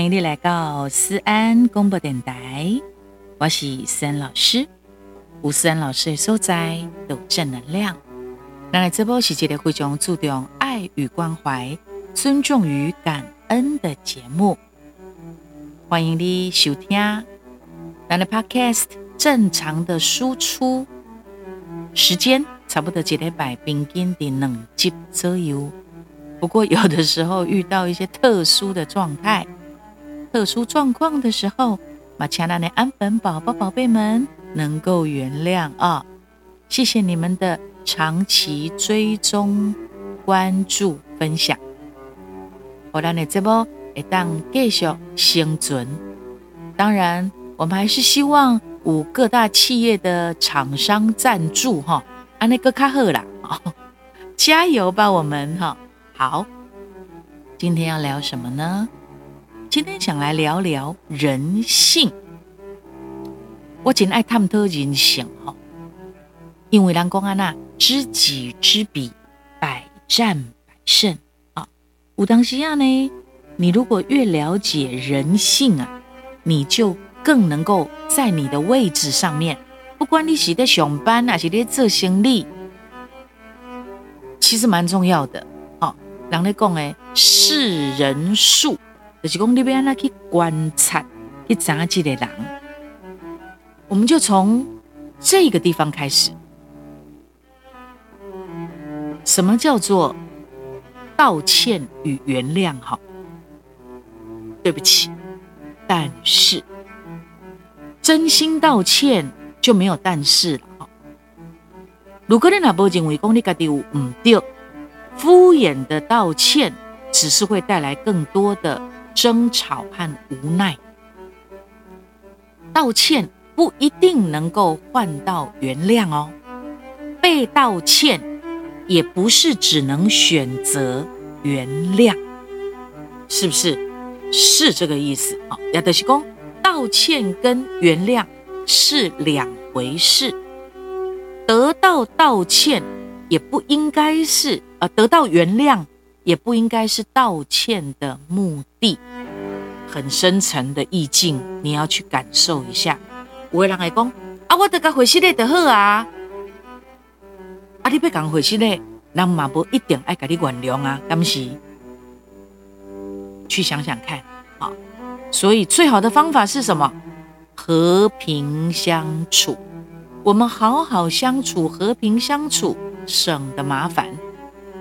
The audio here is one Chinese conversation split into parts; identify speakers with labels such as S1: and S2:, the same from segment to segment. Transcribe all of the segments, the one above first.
S1: 欢迎你来到思安广播电台，我是思安老师。吴思安老师的所在有正能量。那这波是一个非常注重爱与关怀、尊重与感恩的节目。欢迎你收听。咱的 Podcast 正常的输出时间差不多一礼拜平均的两集左右。不过有的时候遇到一些特殊的状态、特殊状况的时候，马强那的安粉宝宝宝贝们能够原谅啊！谢谢你们的长期追踪、关注、分享。我让你这波一当继续生存。当然，我们还是希望五各大企业的厂商赞助哈，安那个卡赫啦，加油吧，我们哈！好，今天要聊什么呢？今天想来聊聊人性。我真爱探讨人性哈，因为人讲啊那知己知彼，百战百胜啊。武当时啊呢，你如果越了解人性啊，你就更能够在你的位置上面，不管你是在上班还是在做生意，其实蛮重要的。人咧讲诶，识人数，就是讲你要安怎去观察，去查这个人。我们就从这个地方开始。什么叫做道歉与原谅？哈，对不起，但是真心道歉就没有但是了。哈，如果你那不认为讲你家己有唔对。敷衍的道歉，只是会带来更多的争吵和无奈。道歉不一定能够换到原谅哦，被道歉也不是只能选择原谅，是不是？是这个意思啊？亚德西公，道歉跟原谅是两回事，得到道歉也不应该是。呃，得到原谅也不应该是道歉的目的，很深层的意境，你要去感受一下。有的人会讲啊，我得个回信嘞就好啊，啊，你别讲回信嘞，人嘛不一定爱给你原谅啊，敢不是？去想想看啊，所以最好的方法是什么？和平相处，我们好好相处，和平相处，省得麻烦。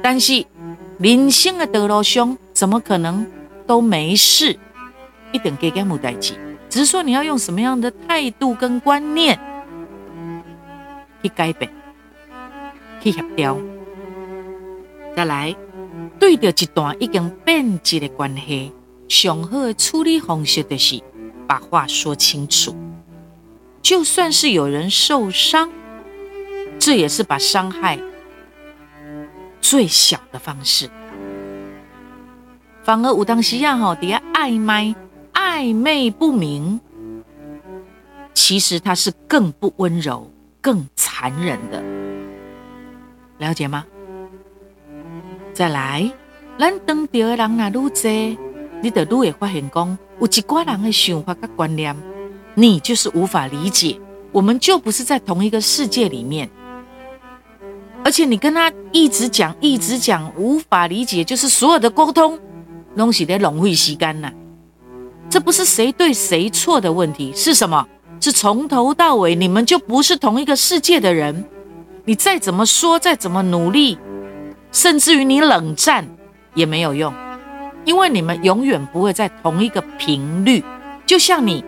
S1: 但是人生的道路上，怎么可能都没事？一点给给无代志，只是说你要用什么样的态度跟观念去改变、去协调。再来，对着一段已经变质的关系，上好的处理方式就是把话说清楚。就算是有人受伤，这也是把伤害。最小的方式，反而有当时呀，哈，底下暧昧暧昧不明，其实他是更不温柔、更残忍的，了解吗？再来，咱当掉的人啊，愈多，你就愈会发现讲，有一挂人的想法跟观念，你就是无法理解，我们就不是在同一个世界里面。而且你跟他一直讲，一直讲，无法理解，就是所有的沟通东西得浪费时间呐。这不是谁对谁错的问题，是什么？是从头到尾你们就不是同一个世界的人。你再怎么说，再怎么努力，甚至于你冷战也没有用，因为你们永远不会在同一个频率。就像你，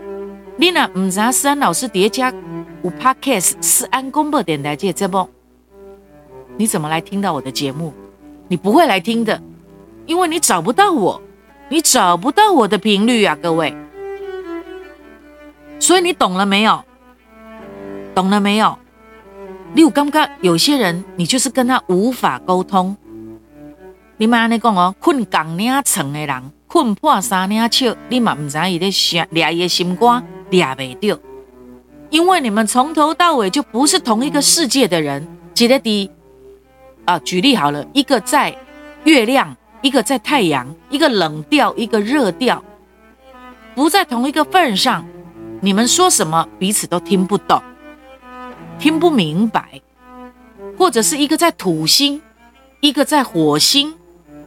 S1: 你那唔知思安老师叠加五 Podcast 思安广播电台这节目。你怎么来听到我的节目？你不会来听的，因为你找不到我，你找不到我的频率啊，各位。所以你懂了没有？懂了没有？你有感觉有些人，你就是跟他无法沟通。你妈安尼讲哦，困钢领床的人，困破三领笑，你嘛唔知伊在想俩伊心肝俩未掉，因为你们从头到尾就不是同一个世界的人，记得的。啊，举例好了，一个在月亮，一个在太阳，一个冷调，一个热调，不在同一个份上，你们说什么彼此都听不懂，听不明白，或者是一个在土星，一个在火星，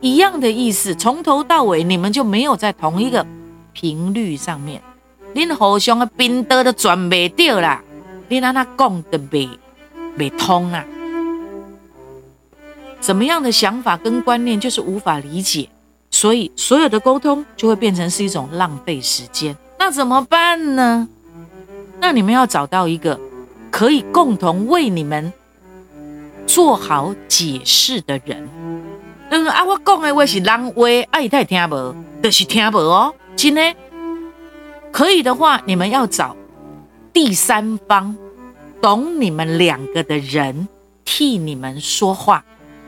S1: 一样的意思，从头到尾你们就没有在同一个频率上面，恁互相的频道都转袂掉啦，恁安那讲的袂袂通啊？怎么样的想法跟观念就是无法理解，所以所有的沟通就会变成是一种浪费时间。那怎么办呢？那你们要找到一个可以共同为你们。做好解释的人，嗯啊，我讲的话是人话，啊，伊太听无，就是听无哦。真的，可以的话，你们要找第三方，懂你们两个的人替你们说话，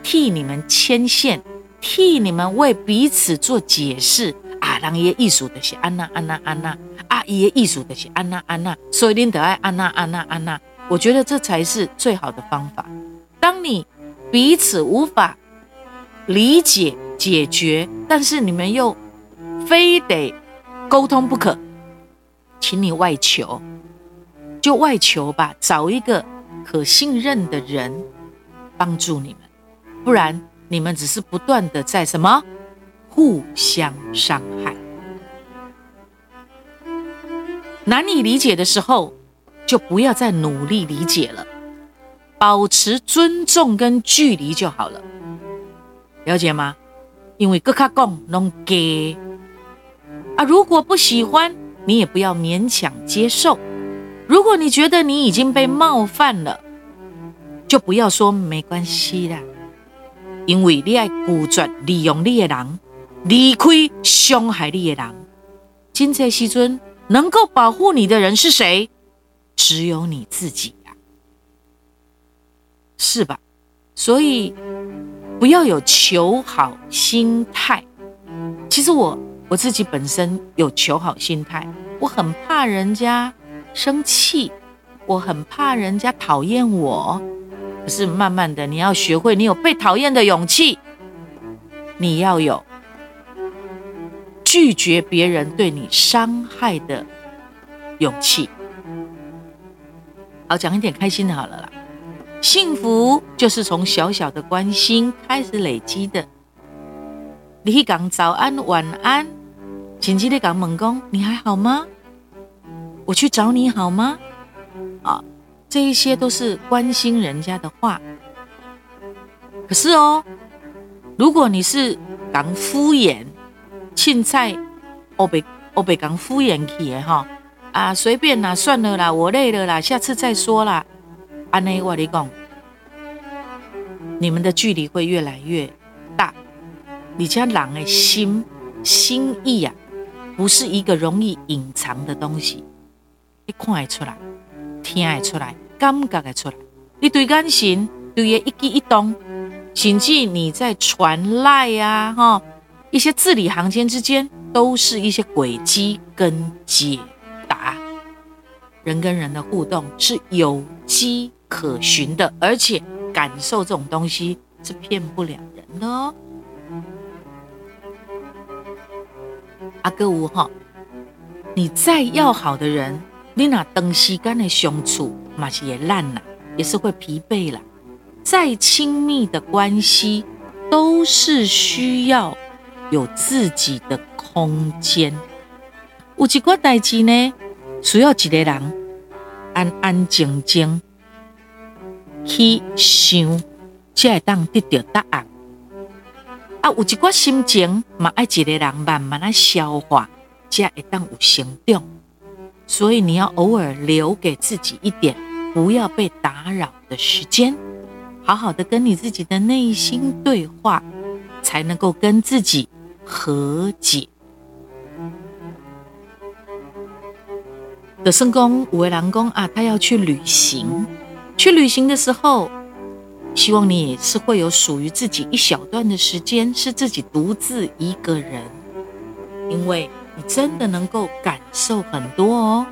S1: 替你们牵线，替你们为彼此做解释啊。人伊的意思就是安那安那安那，啊，伊的意思就是安那安那，所以恁得爱安那安那安那。我觉得这才是最好的方法。当你彼此无法理解解决，但是你们又非得沟通不可，请你外求，就外求吧，找一个可信任的人帮助你们，不然你们只是不断的在什么互相伤害。难以理解的时候，就不要再努力理解了。保持尊重跟距离就好了，了解吗？因为各卡讲拢给啊，如果不喜欢，你也不要勉强接受。如果你觉得你已经被冒犯了，就不要说没关系啦。因为你爱拒绝利用你的人，离开伤害你的人。今这时阵能够保护你的人是谁？只有你自己呀。是吧？所以不要有求好心态。其实我我自己本身有求好心态，我很怕人家生气，我很怕人家讨厌我。可是慢慢的，你要学会，你有被讨厌的勇气，你要有拒绝别人对你伤害的勇气。好，讲一点开心的，好了啦。幸福就是从小小的关心开始累积的。你去讲早安、晚安，紧急的讲猛攻，你还好吗？我去找你好吗？啊，这一些都是关心人家的话。可是哦，如果你是讲敷衍、凊彩，我被我被讲敷衍去的哈啊，随便啦，算了啦，我累了啦，下次再说啦。安内我你讲，你们的距离会越来越大。你家人的心心意啊，不是一个容易隐藏的东西，你看得出来，听得出来，感觉得出来。你对感情，对的一举一动，甚至你在传赖呀，哈，一些字里行间之间，都是一些轨迹跟解答。人跟人的互动是有机可循的，而且感受这种东西是骗不了人的哦。阿哥五哈，你再要好的人，你那长时间的相处嘛是也烂了，也是会疲惫了。再亲密的关系，都是需要有自己的空间。有一个代志呢，需要一个人安安静静。去想，才会当得到答案。啊，有一寡心情嘛，爱一个人慢慢的消化，才会当有成长。所以你要偶尔留给自己一点不要被打扰的时间，好好的跟你自己的内心对话，才能够跟自己和解。的圣公五位郎公啊，他要去旅行。去旅行的时候，希望你也是会有属于自己一小段的时间，是自己独自一个人，因为你真的能够感受很多哦。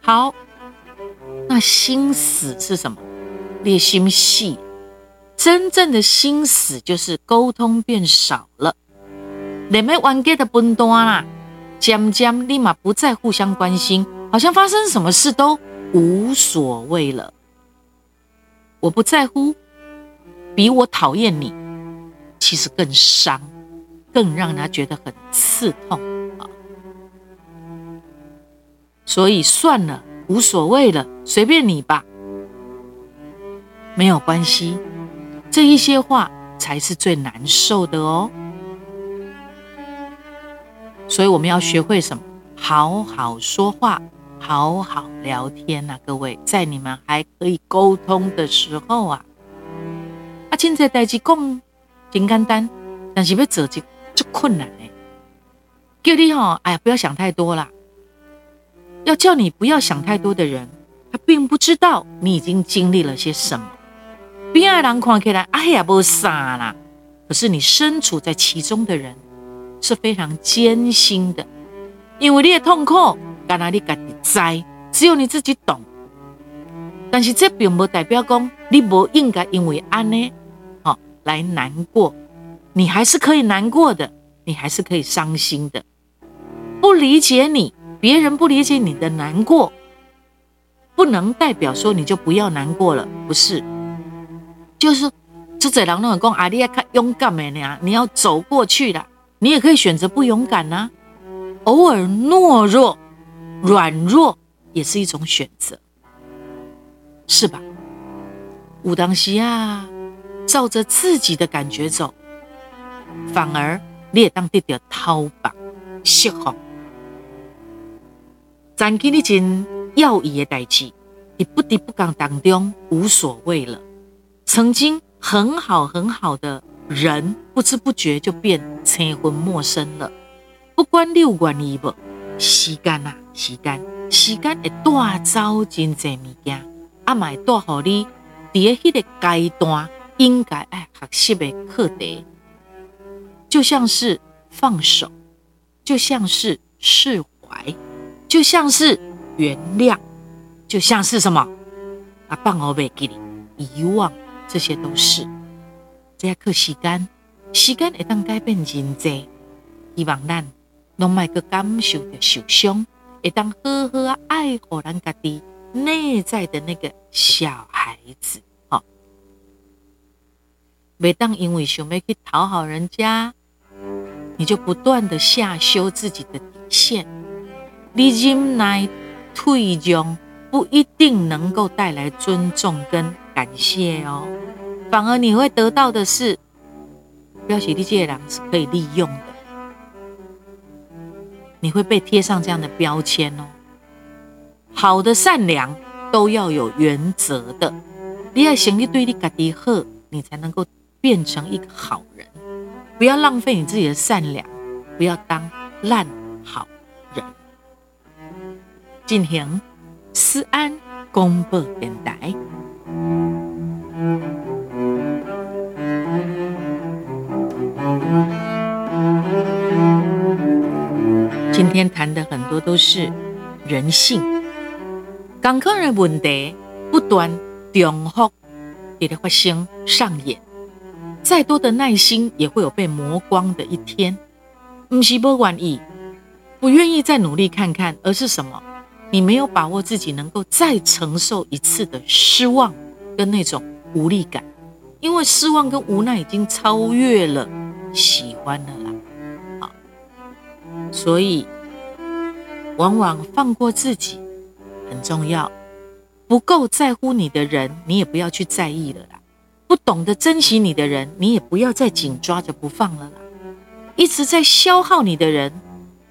S1: 好，那心死是什么？列心细，真正的心死就是沟通变少了，连没完结的分段啦，渐渐立马不再互相关心，好像发生什么事都无所谓了。我不在乎，比我讨厌你，其实更伤，更让他觉得很刺痛啊。所以算了，无所谓了，随便你吧，没有关系。这一些话才是最难受的哦。所以我们要学会什么？好好说话，好好聊天呐、啊，各位，在你们还可以沟通的时候啊，啊，现在代志讲挺简单，但是要做就就困难嘞。叫你哈，哎呀，不要想太多啦。要叫你不要想太多的人，他并不知道你已经经历了些什么。别人看起来哎呀不傻啦，可是你身处在其中的人是非常艰辛的，因为你的痛苦，干哪里自己知，只有你自己懂。但是这并不代表讲你不应该因为安呢，好来难过，你还是可以难过的，你还是可以伤心的。不理解你。别人不理解你的难过，不能代表说你就不要难过了，不是？就是就在人那讲啊，你要看勇敢的呢，你要走过去了，你也可以选择不勇敢呐，偶尔懦弱、软弱也是一种选择，是吧？武当西啊，照着自己的感觉走，反而你也当得到讨棒释放。咱给你真要义的代志，你不得不讲当中无所谓了。曾经很好很好的人，不知不觉就变成魂陌生了。不管你有愿意不，时间啊，时间，时间会带走真侪物件，阿买带好你，在迄个阶段应该爱学习的课题，就像是放手，就像是释怀。就像是原谅，就像是什么啊？放我袂记你，遗忘，这些都是。这要靠时间，时间会当改变人际。希望咱拢莫阁感受着受伤，会当好好爱护咱家己内在的那个小孩子。好，每当因为想要去讨好人家，你就不断的下修自己的底线。你忍耐、退让，不一定能够带来尊重跟感谢哦，反而你会得到的是，表示你这个人是可以利用的，你会被贴上这样的标签哦。好的、善良都要有原则的，你要想你对你家己好，你才能够变成一个好人。不要浪费你自己的善良，不要当烂好人。进行思安广播电台。今天谈的很多都是人性，刚可能问题不断重复，也得发生上演。再多的耐心也会有被磨光的一天。不是不愿意，不愿意再努力看看，而是什么？你没有把握自己能够再承受一次的失望跟那种无力感，因为失望跟无奈已经超越了喜欢了啦。好，所以往往放过自己很重要。不够在乎你的人，你也不要去在意了啦。不懂得珍惜你的人，你也不要再紧抓着不放了啦。一直在消耗你的人，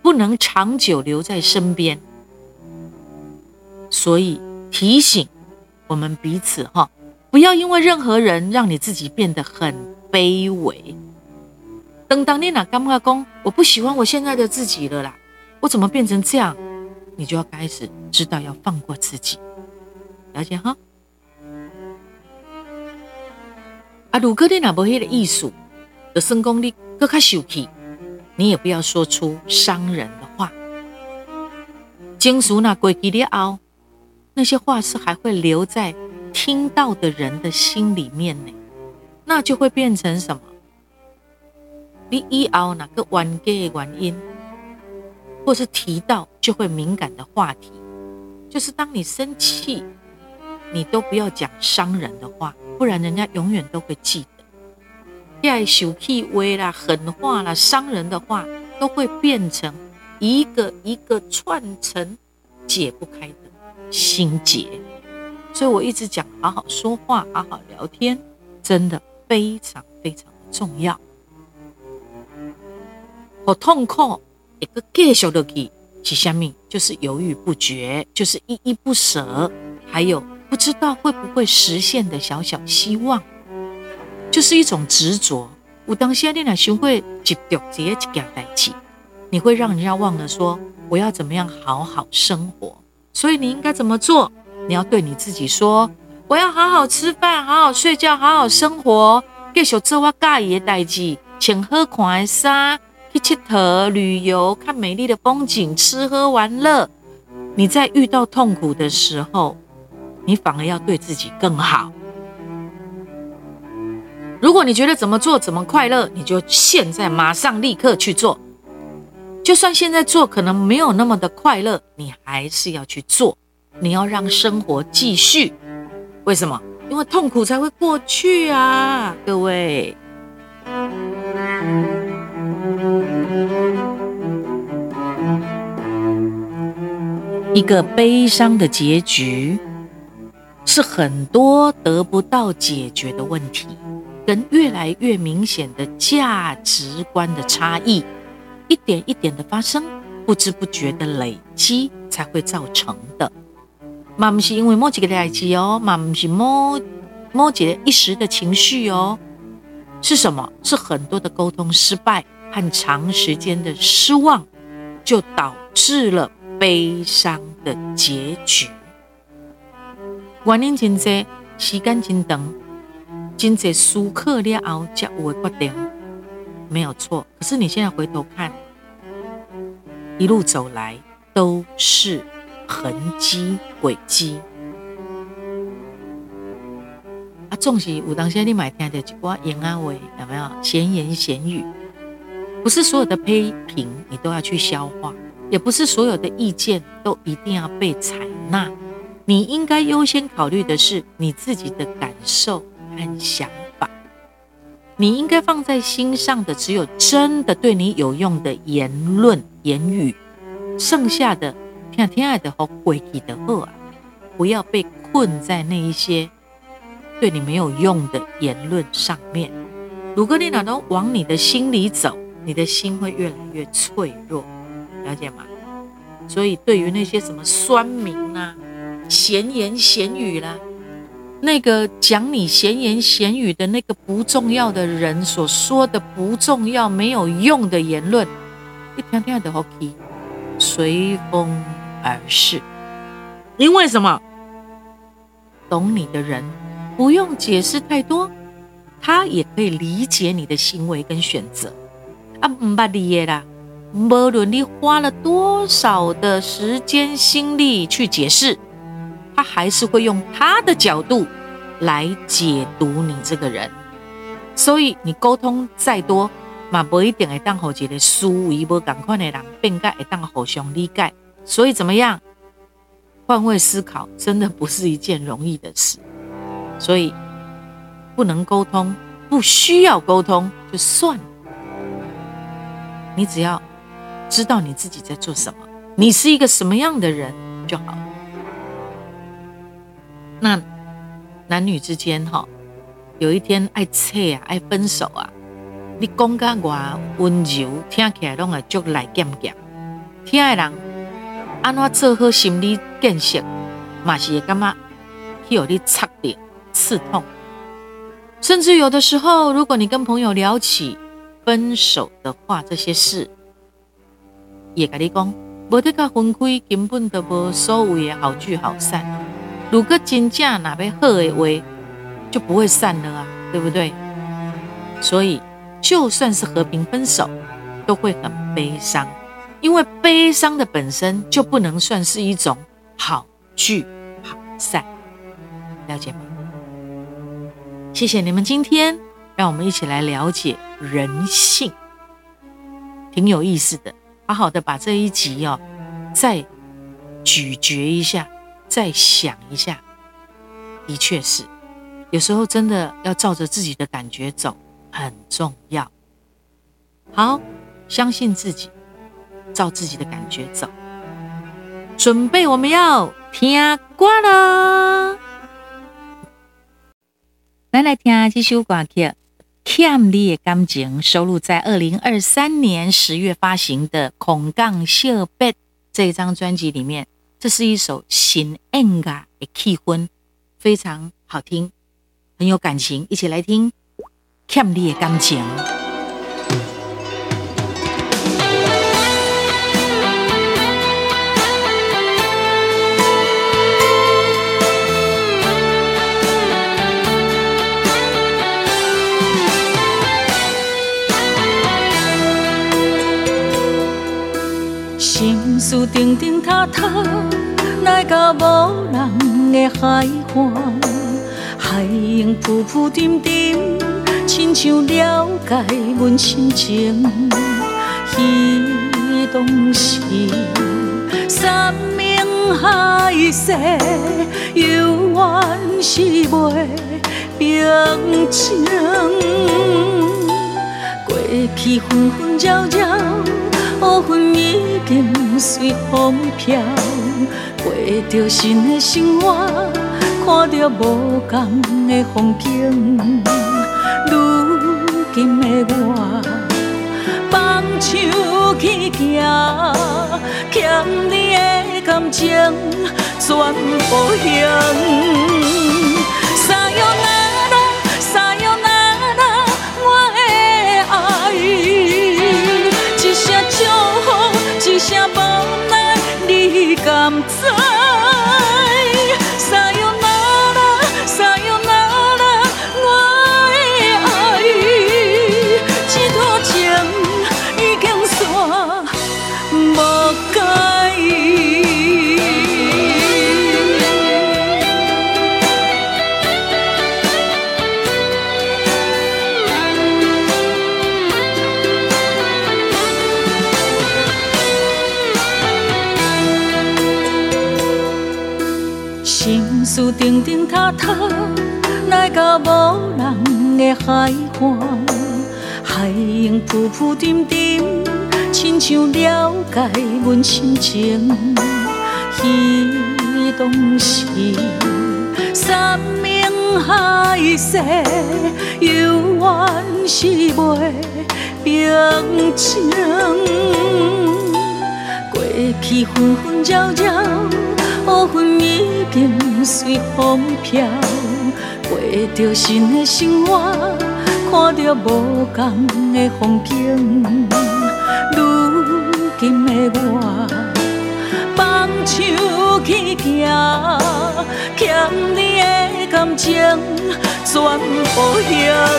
S1: 不能长久留在身边。所以提醒我们彼此哈，不要因为任何人让你自己变得很卑微。等当你哪干嘛工，我不喜欢我现在的自己了啦，我怎么变成这样？你就要开始知道要放过自己，了解哈？啊，如果你哪不黑的艺术的成功力更加秀气，你也不要说出伤人的话。经书那过去了后。那些话是还会留在听到的人的心里面呢，那就会变成什么？你以后哪个冤家的原因，或是提到就会敏感的话题，就是当你生气，你都不要讲伤人的话，不然人家永远都会记得。要生气话啦、狠话啦、伤人的话，都会变成一个一个串成解不开的心结。所以我一直讲，好好说话，好好聊天，真的非常非常的重要。我痛苦，一个继续落去是什么？就是犹豫不决，就是依依不舍，还有不知道会不会实现的小小希望，就是一种执着。有当时你若想会执着这一件代志，你会让人家忘了说我要怎么样好好生活。所以你应该怎么做？你要对你自己说：我要好好吃饭，好好睡觉，好好生活，继续做我喜欢的代志，穿好看的衫。去佚佗、旅游、看美丽的风景、吃喝玩乐。你在遇到痛苦的时候，你反而要对自己更好。如果你觉得怎么做怎么快乐，你就现在马上立刻去做。就算现在做可能没有那么的快乐，你还是要去做。你要让生活继续。为什么？因为痛苦才会过去啊，各位。一个悲伤的结局，是很多得不到解决的问题，跟越来越明显的价值观的差异，一点一点的发生，不知不觉的累积才会造成的。嘛不是因为某几个代志哦，嘛不是某某几个一时的情绪哦，是什么？是很多的沟通失败和长时间的失望，就导致了。悲伤的结局，原因真多，时间真长，真多思考了后才有的决定，没有错。可是你现在回头看，一路走来都是痕迹轨迹。啊，总是有当时你买听的一挂言安慰，有没有闲言闲语？不是所有的批评你都要去消化。也不是所有的意见都一定要被采纳，你应该优先考虑的是你自己的感受和想法。你应该放在心上的只有真的对你有用的言论言语，剩下的听听爱的和回忆的话，不要被困在那一些对你没有用的言论上面。如果你哪都往你的心里走，你的心会越来越脆弱。了解吗？所以对于那些什么酸民啊、闲言闲语啦，那个讲你闲言闲语的那个不重要的人所说的不重要、没有用的言论，一天天的 OK，随风而逝。因为什么？懂你的人不用解释太多，他也可以理解你的行为跟选择。啊，唔捌你的啦。无论你花了多少的时间心力去解释，他还是会用他的角度来解读你这个人。所以你沟通再多，嘛不一定会当好一个思维无同款的人变改会当互相理解。所以怎么样？换位思考真的不是一件容易的事。所以不能沟通，不需要沟通就算了。你只要。知道你自己在做什么，你是一个什么样的人就好。那男女之间哈，有一天爱扯啊，爱分手啊，你讲个话温柔，听起来拢会足来剑剑。听的人安怎做好心理建设，嘛是会感觉去互你插点刺痛。甚至有的时候，如果你跟朋友聊起分手的话，这些事。也跟你讲，无得个分开，根本都无所谓的好聚好散。如果真正哪边好的话，就不会散了啊，对不对？所以就算是和平分手，都会很悲伤，因为悲伤的本身就不能算是一种好聚好散，了解吗？谢谢你们今天，让我们一起来了解人性。挺有意思的。好好的把这一集哦，再咀嚼一下，再想一下。的确是，有时候真的要照着自己的感觉走，很重要。好，相信自己，照自己的感觉走。准备，我们要听歌了。来来听这首歌曲《欠你的感情》，收录在二零二三年十月发行的《空港惜别》这张专辑里面。这是一首新演歌的气氛，非常好听，很有感情。一起来听《欠你的感情》。
S2: 事定定塌塌，来到无人的海岸，海涌浮浮沉沉，亲像了解阮心情。彼当时，山盟海色，犹原是袂平静。过去分分钟钟。乌云已经随风飘，过着新的生活，看着无同的风景。如今的我，放手去行，欠你的感情全部还。定定塌塌，来到无人的海岸，海涌浮浮沉沉，亲像了解阮心情。彼当时，山盟海誓，犹原是袂平静。过去纷纷扰扰，乌云已经随风飘，过着新的生活，看着无同的风景。如今的我，放手去行，欠你的感情全部还。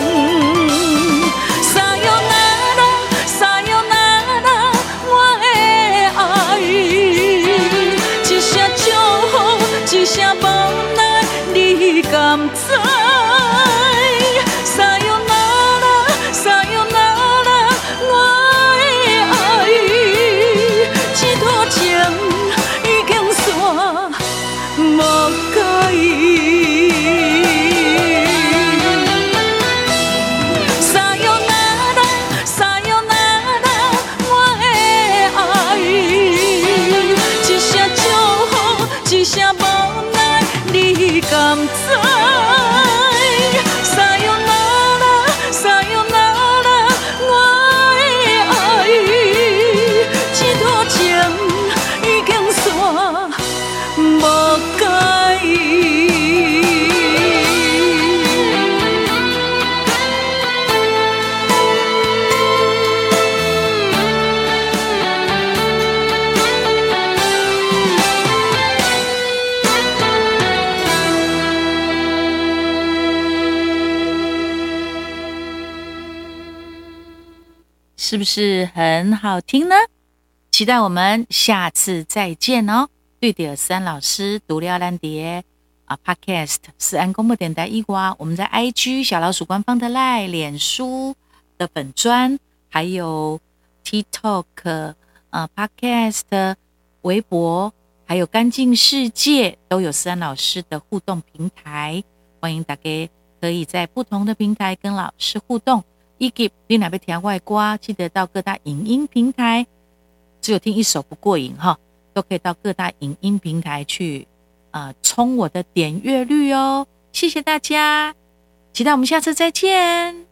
S1: 是不是很好听呢？期待我们下次再见哦！对的，思安老师读了兰蝶啊，Podcast 思安公布电台一瓜，我们在 IG 小老鼠官方的 LINE、脸书的粉专，还有 TikTok、呃 Podcast、微博，还有干净世界，都有思安老师的互动平台，欢迎大家可以在不同的平台跟老师互动。以及你哪边听外挂，记得到各大影音平台，只有听一首不过瘾哈，都可以到各大影音平台去啊、冲我的点阅率哦。谢谢大家，期待我们下次再见。